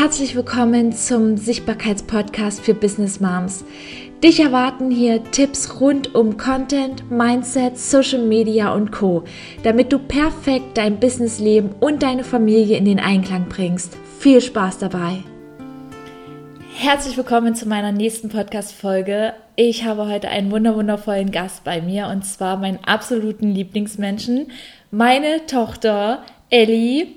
Herzlich willkommen zum Sichtbarkeitspodcast für Business Moms. Dich erwarten hier Tipps rund um Content, Mindset, Social Media und Co, damit du perfekt dein Businessleben und deine Familie in den Einklang bringst. Viel Spaß dabei! Herzlich willkommen zu meiner nächsten Podcast-Folge. Ich habe heute einen wunderwundervollen Gast bei mir und zwar meinen absoluten Lieblingsmenschen, meine Tochter Ellie.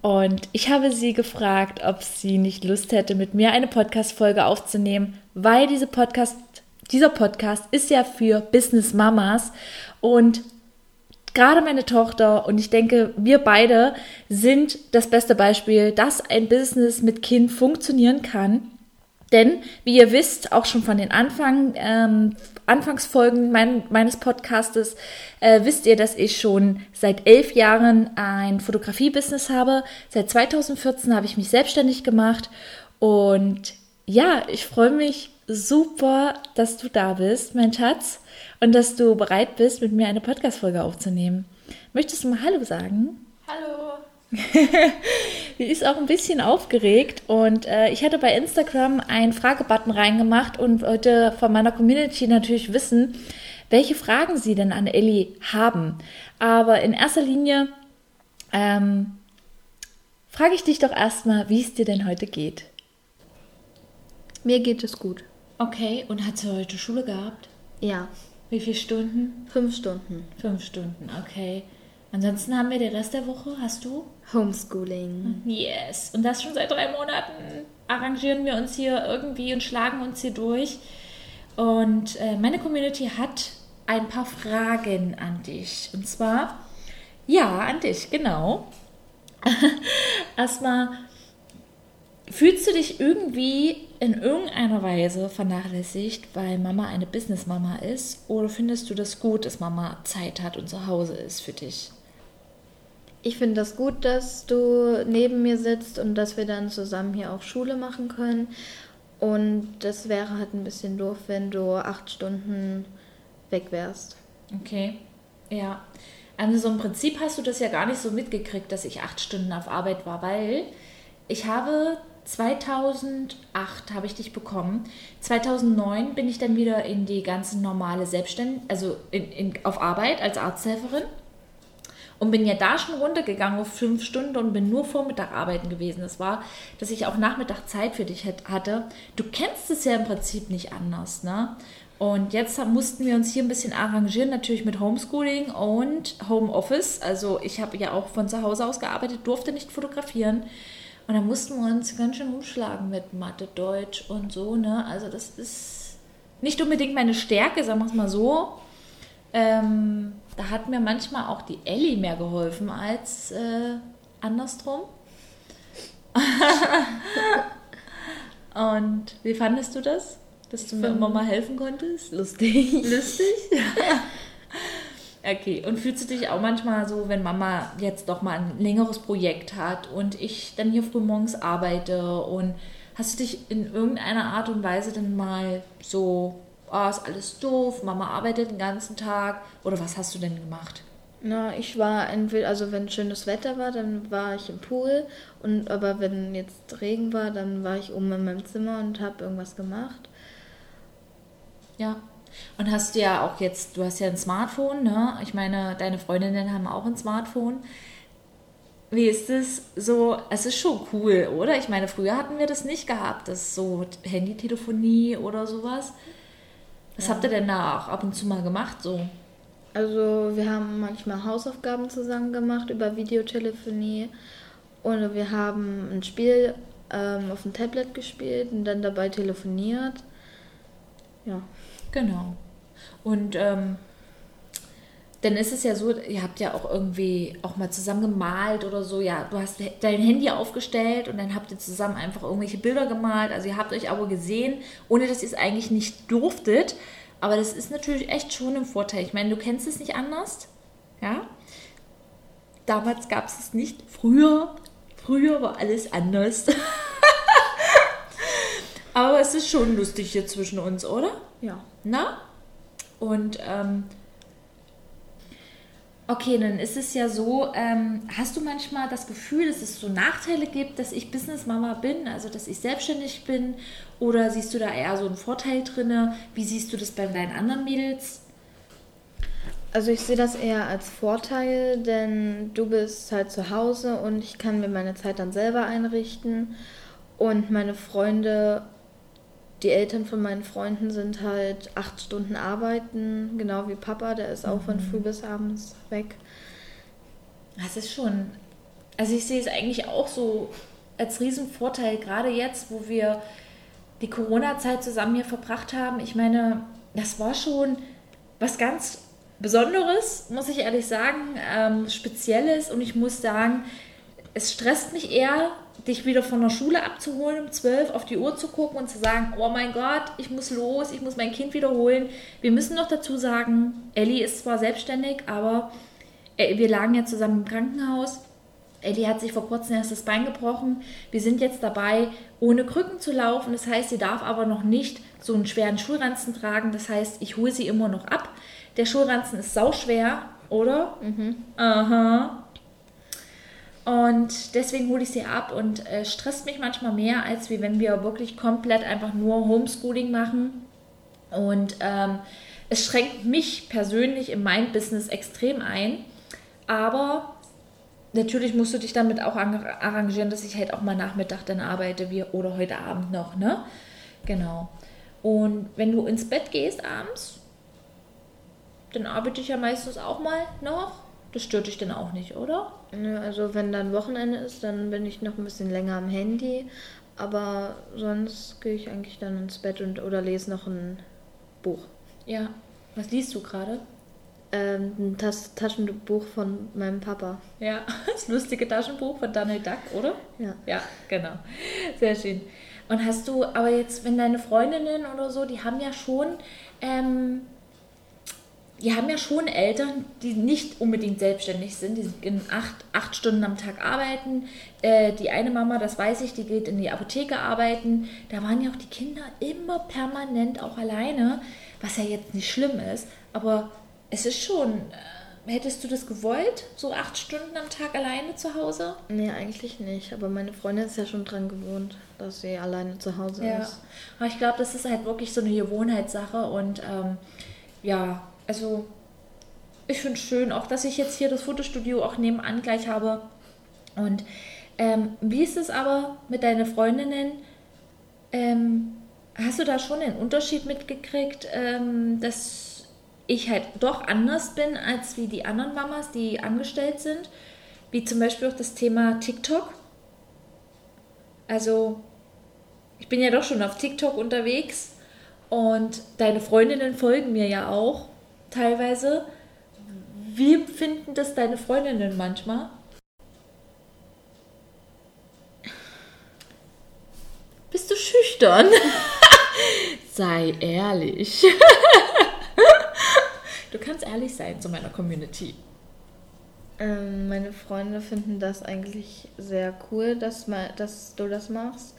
Und ich habe sie gefragt, ob sie nicht Lust hätte, mit mir eine Podcast-Folge aufzunehmen, weil diese Podcast, dieser Podcast ist ja für Business Mamas und gerade meine Tochter und ich denke, wir beide sind das beste Beispiel, dass ein Business mit Kind funktionieren kann. Denn, wie ihr wisst, auch schon von den Anfang, ähm, Anfangsfolgen mein, meines Podcastes, äh, wisst ihr, dass ich schon seit elf Jahren ein Fotografie-Business habe. Seit 2014 habe ich mich selbstständig gemacht. Und ja, ich freue mich super, dass du da bist, mein Schatz, und dass du bereit bist, mit mir eine Podcast-Folge aufzunehmen. Möchtest du mal Hallo sagen? Hallo. Die ist auch ein bisschen aufgeregt und äh, ich hatte bei Instagram einen Fragebutton reingemacht und wollte von meiner Community natürlich wissen, welche Fragen sie denn an Ellie haben. Aber in erster Linie ähm, frage ich dich doch erstmal, wie es dir denn heute geht. Mir geht es gut. Okay, und hat sie heute Schule gehabt? Ja. Wie viele Stunden? Fünf Stunden. Fünf Stunden, okay. Ansonsten haben wir den Rest der Woche, hast du? Homeschooling. Yes. Und das schon seit drei Monaten arrangieren wir uns hier irgendwie und schlagen uns hier durch. Und äh, meine Community hat ein paar Fragen an dich. Und zwar, ja, an dich, genau. Erstmal, fühlst du dich irgendwie in irgendeiner Weise vernachlässigt, weil Mama eine Business-Mama ist? Oder findest du das gut, dass Mama Zeit hat und zu Hause ist für dich? Ich finde das gut, dass du neben mir sitzt und dass wir dann zusammen hier auch Schule machen können. Und das wäre halt ein bisschen doof, wenn du acht Stunden weg wärst. Okay, ja. Also so im Prinzip hast du das ja gar nicht so mitgekriegt, dass ich acht Stunden auf Arbeit war, weil ich habe 2008 habe ich dich bekommen. 2009 bin ich dann wieder in die ganze normale Selbstständigkeit, also in, in, auf Arbeit als Arzthelferin und bin ja da schon runtergegangen auf fünf Stunden und bin nur Vormittag arbeiten gewesen. Das war, dass ich auch Nachmittag Zeit für dich hatte. Du kennst es ja im Prinzip nicht anders, ne? Und jetzt mussten wir uns hier ein bisschen arrangieren, natürlich mit Homeschooling und Homeoffice. Also ich habe ja auch von zu Hause aus gearbeitet, durfte nicht fotografieren. Und da mussten wir uns ganz schön umschlagen mit Mathe, Deutsch und so, ne? Also das ist nicht unbedingt meine Stärke, sagen wir es mal so. Ähm, da hat mir manchmal auch die Ellie mehr geholfen als äh, andersrum. Und wie fandest du das? Dass du mir immer mal helfen konntest? Lustig. Lustig? okay, und fühlst du dich auch manchmal so, wenn Mama jetzt doch mal ein längeres Projekt hat und ich dann hier früh morgens arbeite und hast du dich in irgendeiner Art und Weise dann mal so oh, ist alles doof, Mama arbeitet den ganzen Tag. Oder was hast du denn gemacht? Na, ich war entweder, also wenn schönes Wetter war, dann war ich im Pool. Und aber wenn jetzt Regen war, dann war ich oben in meinem Zimmer und habe irgendwas gemacht. Ja. Und hast du ja auch jetzt, du hast ja ein Smartphone, ne? Ich meine, deine Freundinnen haben auch ein Smartphone. Wie ist es so? Es ist schon cool, oder? Ich meine, früher hatten wir das nicht gehabt, das so Handytelefonie oder sowas. Was ja. habt ihr denn da auch ab und zu mal gemacht so? Also wir haben manchmal Hausaufgaben zusammen gemacht über Videotelefonie und wir haben ein Spiel ähm, auf dem Tablet gespielt und dann dabei telefoniert. Ja. Genau. Und ähm, dann ist es ja so, ihr habt ja auch irgendwie auch mal zusammen gemalt oder so. Ja, du hast dein Handy aufgestellt und dann habt ihr zusammen einfach irgendwelche Bilder gemalt. Also ihr habt euch aber gesehen, ohne dass ihr es eigentlich nicht durftet. Aber das ist natürlich echt schon ein Vorteil. Ich meine, du kennst es nicht anders. Ja. Damals gab es es nicht. Früher, früher war alles anders. aber es ist schon lustig hier zwischen uns, oder? Ja. Na? Und ähm, Okay, dann ist es ja so, ähm, hast du manchmal das Gefühl, dass es so Nachteile gibt, dass ich Businessmama bin, also dass ich selbstständig bin? Oder siehst du da eher so einen Vorteil drin? Wie siehst du das bei deinen anderen Mädels? Also ich sehe das eher als Vorteil, denn du bist halt zu Hause und ich kann mir meine Zeit dann selber einrichten. Und meine Freunde, die Eltern von meinen Freunden sind halt acht Stunden arbeiten, genau wie Papa, der ist auch mhm. von früh bis abends weg. Das ist schon, also ich sehe es eigentlich auch so als Riesenvorteil, gerade jetzt, wo wir die Corona-Zeit zusammen hier verbracht haben. Ich meine, das war schon was ganz Besonderes, muss ich ehrlich sagen, ähm, Spezielles. Und ich muss sagen, es stresst mich eher, dich wieder von der Schule abzuholen, um 12 auf die Uhr zu gucken und zu sagen, oh mein Gott, ich muss los, ich muss mein Kind wiederholen. Wir müssen noch dazu sagen, Ellie ist zwar selbstständig, aber äh, wir lagen ja zusammen im Krankenhaus. Ellie hat sich vor kurzem erst das Bein gebrochen. Wir sind jetzt dabei, ohne Krücken zu laufen. Das heißt, sie darf aber noch nicht so einen schweren Schulranzen tragen. Das heißt, ich hole sie immer noch ab. Der Schulranzen ist sauschwer, oder? Mhm. Aha. Und deswegen hole ich sie ab und äh, stresst mich manchmal mehr, als wie wenn wir wirklich komplett einfach nur Homeschooling machen. Und ähm, es schränkt mich persönlich in meinem Business extrem ein. Aber natürlich musst du dich damit auch arrangieren, dass ich halt auch mal Nachmittag dann arbeite wie, oder heute Abend noch, ne? Genau. Und wenn du ins Bett gehst abends, dann arbeite ich ja meistens auch mal noch. Das stört dich dann auch nicht, oder? Nö, also wenn dann Wochenende ist, dann bin ich noch ein bisschen länger am Handy. Aber sonst gehe ich eigentlich dann ins Bett und oder lese noch ein Buch. Ja. Was liest du gerade? Ähm, ein Tas Taschenbuch von meinem Papa. Ja, das lustige Taschenbuch von Daniel Duck, oder? Ja. Ja, genau. Sehr schön. Und hast du, aber jetzt, wenn deine Freundinnen oder so, die haben ja schon ähm, die haben ja schon Eltern, die nicht unbedingt selbstständig sind, die in acht, acht Stunden am Tag arbeiten. Äh, die eine Mama, das weiß ich, die geht in die Apotheke arbeiten. Da waren ja auch die Kinder immer permanent auch alleine, was ja jetzt nicht schlimm ist. Aber es ist schon, äh, hättest du das gewollt, so acht Stunden am Tag alleine zu Hause? Nee, eigentlich nicht. Aber meine Freundin ist ja schon dran gewohnt, dass sie alleine zu Hause ja. ist. Aber ich glaube, das ist halt wirklich so eine Gewohnheitssache und ähm, ja, also ich finde es schön, auch dass ich jetzt hier das Fotostudio auch nebenan gleich habe. Und ähm, wie ist es aber mit deinen Freundinnen? Ähm, hast du da schon einen Unterschied mitgekriegt, ähm, dass ich halt doch anders bin als wie die anderen Mamas, die angestellt sind? Wie zum Beispiel auch das Thema TikTok. Also, ich bin ja doch schon auf TikTok unterwegs und deine Freundinnen folgen mir ja auch teilweise. Wie finden das deine Freundinnen manchmal? Bist du schüchtern? Sei ehrlich. du kannst ehrlich sein zu meiner Community. Ähm, meine Freunde finden das eigentlich sehr cool, dass, dass du das machst.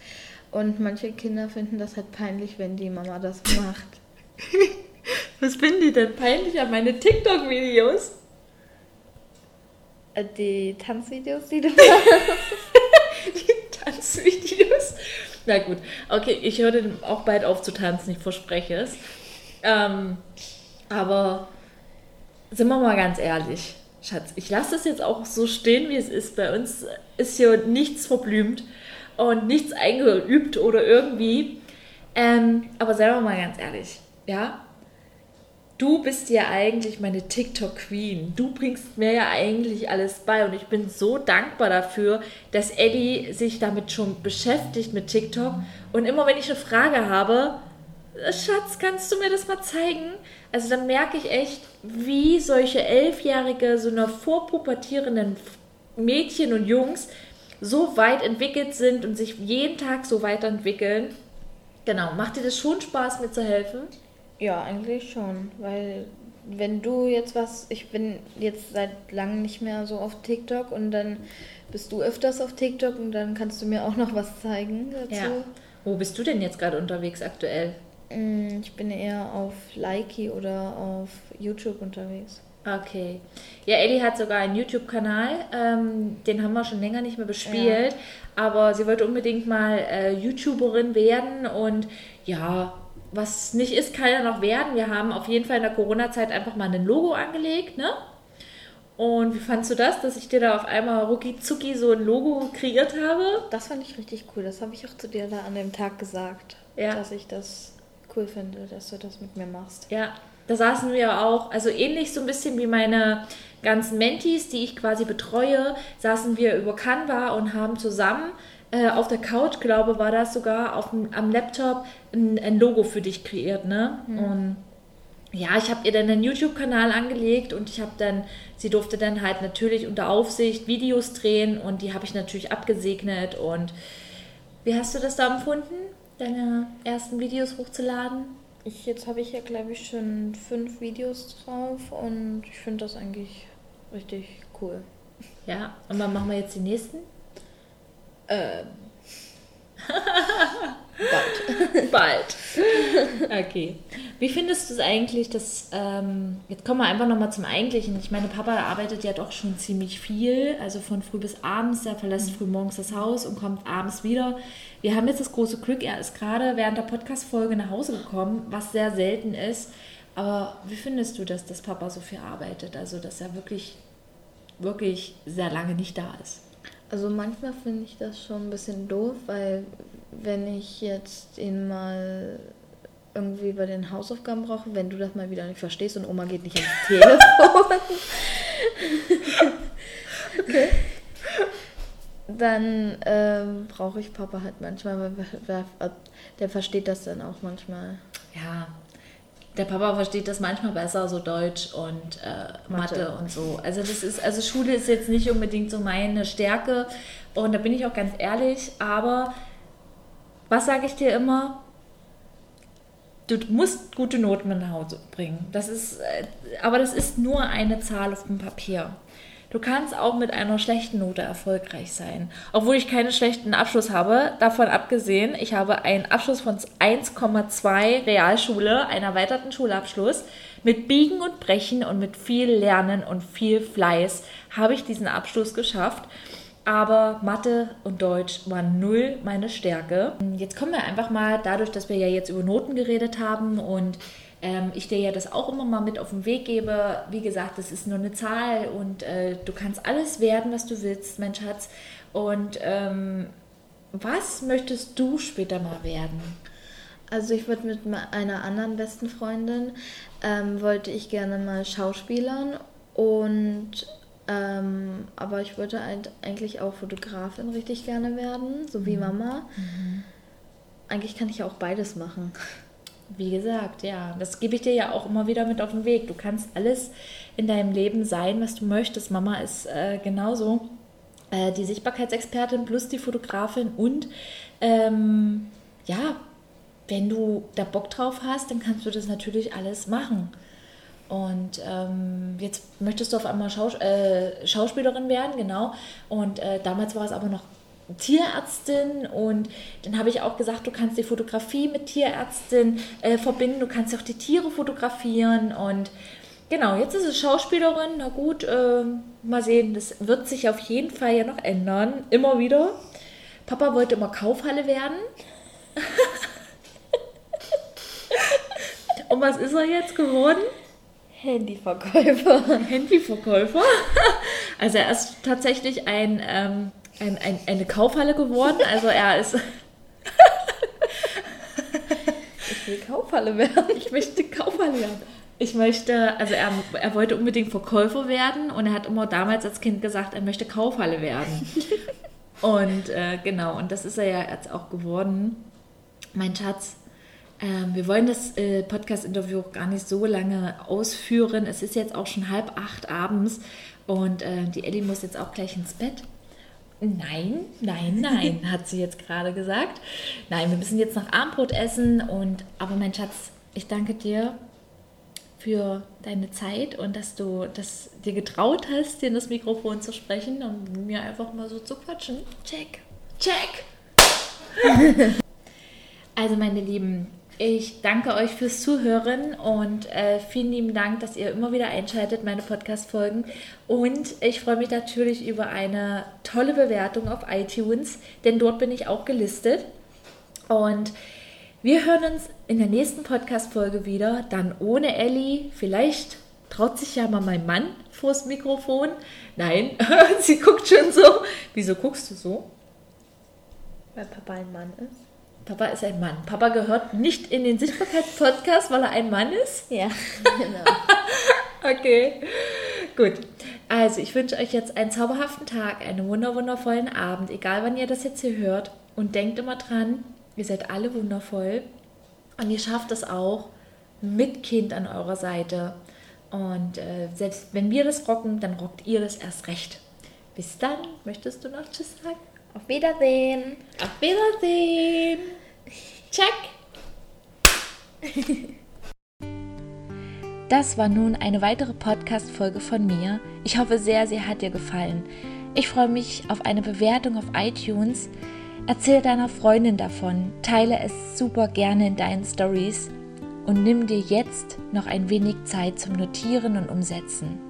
Und manche Kinder finden das halt peinlich, wenn die Mama das macht. Was finden die denn peinlich an meine TikTok-Videos? Äh, die Tanzvideos, die du Die Tanzvideos? Na gut, okay, ich höre dann auch bald auf zu tanzen, ich verspreche es. Ähm, aber sind wir mal ganz ehrlich, Schatz, ich lasse das jetzt auch so stehen, wie es ist. Bei uns ist hier nichts verblümt und nichts eingeübt oder irgendwie. Ähm, aber seien wir mal ganz ehrlich, ja, du bist ja eigentlich meine TikTok-Queen. Du bringst mir ja eigentlich alles bei und ich bin so dankbar dafür, dass Eddie sich damit schon beschäftigt mit TikTok. Und immer wenn ich eine Frage habe, Schatz, kannst du mir das mal zeigen? Also dann merke ich echt, wie solche elfjährige, so einer vorpubertierenden Mädchen und Jungs so weit entwickelt sind und sich jeden Tag so weiterentwickeln. Genau, macht dir das schon Spaß, mir zu helfen? Ja, eigentlich schon, weil wenn du jetzt was, ich bin jetzt seit langem nicht mehr so auf TikTok und dann bist du öfters auf TikTok und dann kannst du mir auch noch was zeigen dazu. Ja. Wo bist du denn jetzt gerade unterwegs aktuell? Mm, ich bin eher auf Likey oder auf YouTube unterwegs. Okay. Ja, Ellie hat sogar einen YouTube-Kanal, ähm, den haben wir schon länger nicht mehr bespielt, ja. aber sie wollte unbedingt mal äh, YouTuberin werden und ja, was nicht ist, kann ja noch werden. Wir haben auf jeden Fall in der Corona-Zeit einfach mal ein Logo angelegt, ne? Und wie fandst du das, dass ich dir da auf einmal rucki zucki so ein Logo kreiert habe? Das fand ich richtig cool. Das habe ich auch zu dir da an dem Tag gesagt, ja. dass ich das cool finde, dass du das mit mir machst. Ja, da saßen wir auch, also ähnlich so ein bisschen wie meine ganzen Mentis, die ich quasi betreue, saßen wir über Canva und haben zusammen äh, auf der Couch, glaube war das sogar, auf dem, am Laptop ein, ein, Logo für dich kreiert, ne? Mhm. Und ja, ich habe ihr dann einen YouTube-Kanal angelegt und ich habe dann, sie durfte dann halt natürlich unter Aufsicht Videos drehen und die habe ich natürlich abgesegnet und wie hast du das da empfunden, deine ersten Videos hochzuladen? Ich, jetzt habe ich ja, glaube ich, schon fünf Videos drauf und ich finde das eigentlich richtig cool. Ja, und wann machen wir jetzt die nächsten? Ähm. Bald. Bald. Okay. Wie findest du es eigentlich, dass, ähm, jetzt kommen wir einfach nochmal zum Eigentlichen. Ich meine, Papa arbeitet ja doch schon ziemlich viel, also von früh bis abends. Er verlässt mhm. früh morgens das Haus und kommt abends wieder. Wir haben jetzt das große Glück, er ist gerade während der Podcast-Folge nach Hause gekommen, was sehr selten ist. Aber wie findest du das, dass Papa so viel arbeitet? Also, dass er wirklich, wirklich sehr lange nicht da ist? Also manchmal finde ich das schon ein bisschen doof, weil wenn ich jetzt ihn mal irgendwie bei den Hausaufgaben brauche, wenn du das mal wieder nicht verstehst und Oma geht nicht ans Telefon. okay. Dann ähm, brauche ich Papa halt manchmal, weil der versteht das dann auch manchmal. Ja, der Papa versteht das manchmal besser, so Deutsch und äh, Mathe. Mathe. und so. Also das ist, also Schule ist jetzt nicht unbedingt so meine Stärke und da bin ich auch ganz ehrlich, aber was sage ich dir immer? Du musst gute Noten mit nach Hause bringen. Das ist, äh, aber das ist nur eine Zahl auf dem Papier. Du kannst auch mit einer schlechten Note erfolgreich sein. Obwohl ich keinen schlechten Abschluss habe, davon abgesehen, ich habe einen Abschluss von 1,2 Realschule, einen erweiterten Schulabschluss. Mit Biegen und Brechen und mit viel Lernen und viel Fleiß habe ich diesen Abschluss geschafft. Aber Mathe und Deutsch waren null meine Stärke. Jetzt kommen wir einfach mal, dadurch, dass wir ja jetzt über Noten geredet haben und ähm, ich dir ja das auch immer mal mit auf den Weg gebe. Wie gesagt, das ist nur eine Zahl und äh, du kannst alles werden, was du willst, mein Schatz. Und ähm, was möchtest du später mal werden? Also ich würde mit einer anderen besten Freundin, ähm, wollte ich gerne mal Schauspielern und ähm, aber ich würde eigentlich auch Fotografin richtig gerne werden, so wie mhm. Mama. Mhm. Eigentlich kann ich ja auch beides machen. Wie gesagt, ja, das gebe ich dir ja auch immer wieder mit auf den Weg. Du kannst alles in deinem Leben sein, was du möchtest. Mama ist äh, genauso äh, die Sichtbarkeitsexpertin plus die Fotografin und ähm, ja, wenn du da Bock drauf hast, dann kannst du das natürlich alles machen. Und ähm, jetzt möchtest du auf einmal Schaus äh, Schauspielerin werden, genau. Und äh, damals war es aber noch Tierärztin und dann habe ich auch gesagt, du kannst die Fotografie mit Tierärztin äh, verbinden, du kannst auch die Tiere fotografieren und genau, jetzt ist es Schauspielerin, na gut, äh, mal sehen, das wird sich auf jeden Fall ja noch ändern, immer wieder. Papa wollte immer Kaufhalle werden. und was ist er jetzt geworden? Handyverkäufer. Handyverkäufer? Also er ist tatsächlich ein ähm, ein, ein, eine Kaufhalle geworden. Also er ist. ich will Kaufhalle werden. Ich möchte Kaufhalle werden. Ich möchte, also er, er wollte unbedingt Verkäufer werden und er hat immer damals als Kind gesagt, er möchte Kaufhalle werden. und äh, genau, und das ist er ja jetzt auch geworden. Mein Schatz, äh, wir wollen das äh, Podcast-Interview gar nicht so lange ausführen. Es ist jetzt auch schon halb acht abends und äh, die Ellie muss jetzt auch gleich ins Bett. Nein, nein, nein, hat sie jetzt gerade gesagt. Nein, wir müssen jetzt noch Abendbrot essen und aber mein Schatz, ich danke dir für deine Zeit und dass du das dir getraut hast, dir in das Mikrofon zu sprechen und mir einfach mal so zu quatschen. Check, check. also meine Lieben, Ich danke euch fürs Zuhören und äh, vielen lieben Dank, dass ihr immer wieder einschaltet, meine Podcast-Folgen. Und ich freue mich natürlich über eine tolle Bewertung auf iTunes, denn dort bin ich auch gelistet. Und wir hören uns in der nächsten Podcast-Folge wieder, dann ohne Ellie. Vielleicht traut sich ja mal mein Mann vors Mikrofon. Nein, sie guckt schon so. Wieso guckst du so? Weil Papa ein Mann ist. Papa ist ein Mann. Papa gehört nicht in den Sichtbarkeitspodcast, weil er ein Mann ist. Ja, genau. okay, gut. Also, ich wünsche euch jetzt einen zauberhaften Tag, einen wunderwundervollen Abend, egal wann ihr das jetzt hier hört. Und denkt immer dran, ihr seid alle wundervoll und ihr schafft es auch mit Kind an eurer Seite. Und äh, selbst wenn wir das rocken, dann rockt ihr das erst recht. Bis dann. Möchtest du noch Tschüss sagen? Auf Wiedersehen. Auf Wiedersehen. Check. Das war nun eine weitere Podcast-Folge von mir. Ich hoffe sehr, sie hat dir gefallen. Ich freue mich auf eine Bewertung auf iTunes. Erzähl deiner Freundin davon, teile es super gerne in deinen Stories und nimm dir jetzt noch ein wenig Zeit zum Notieren und Umsetzen.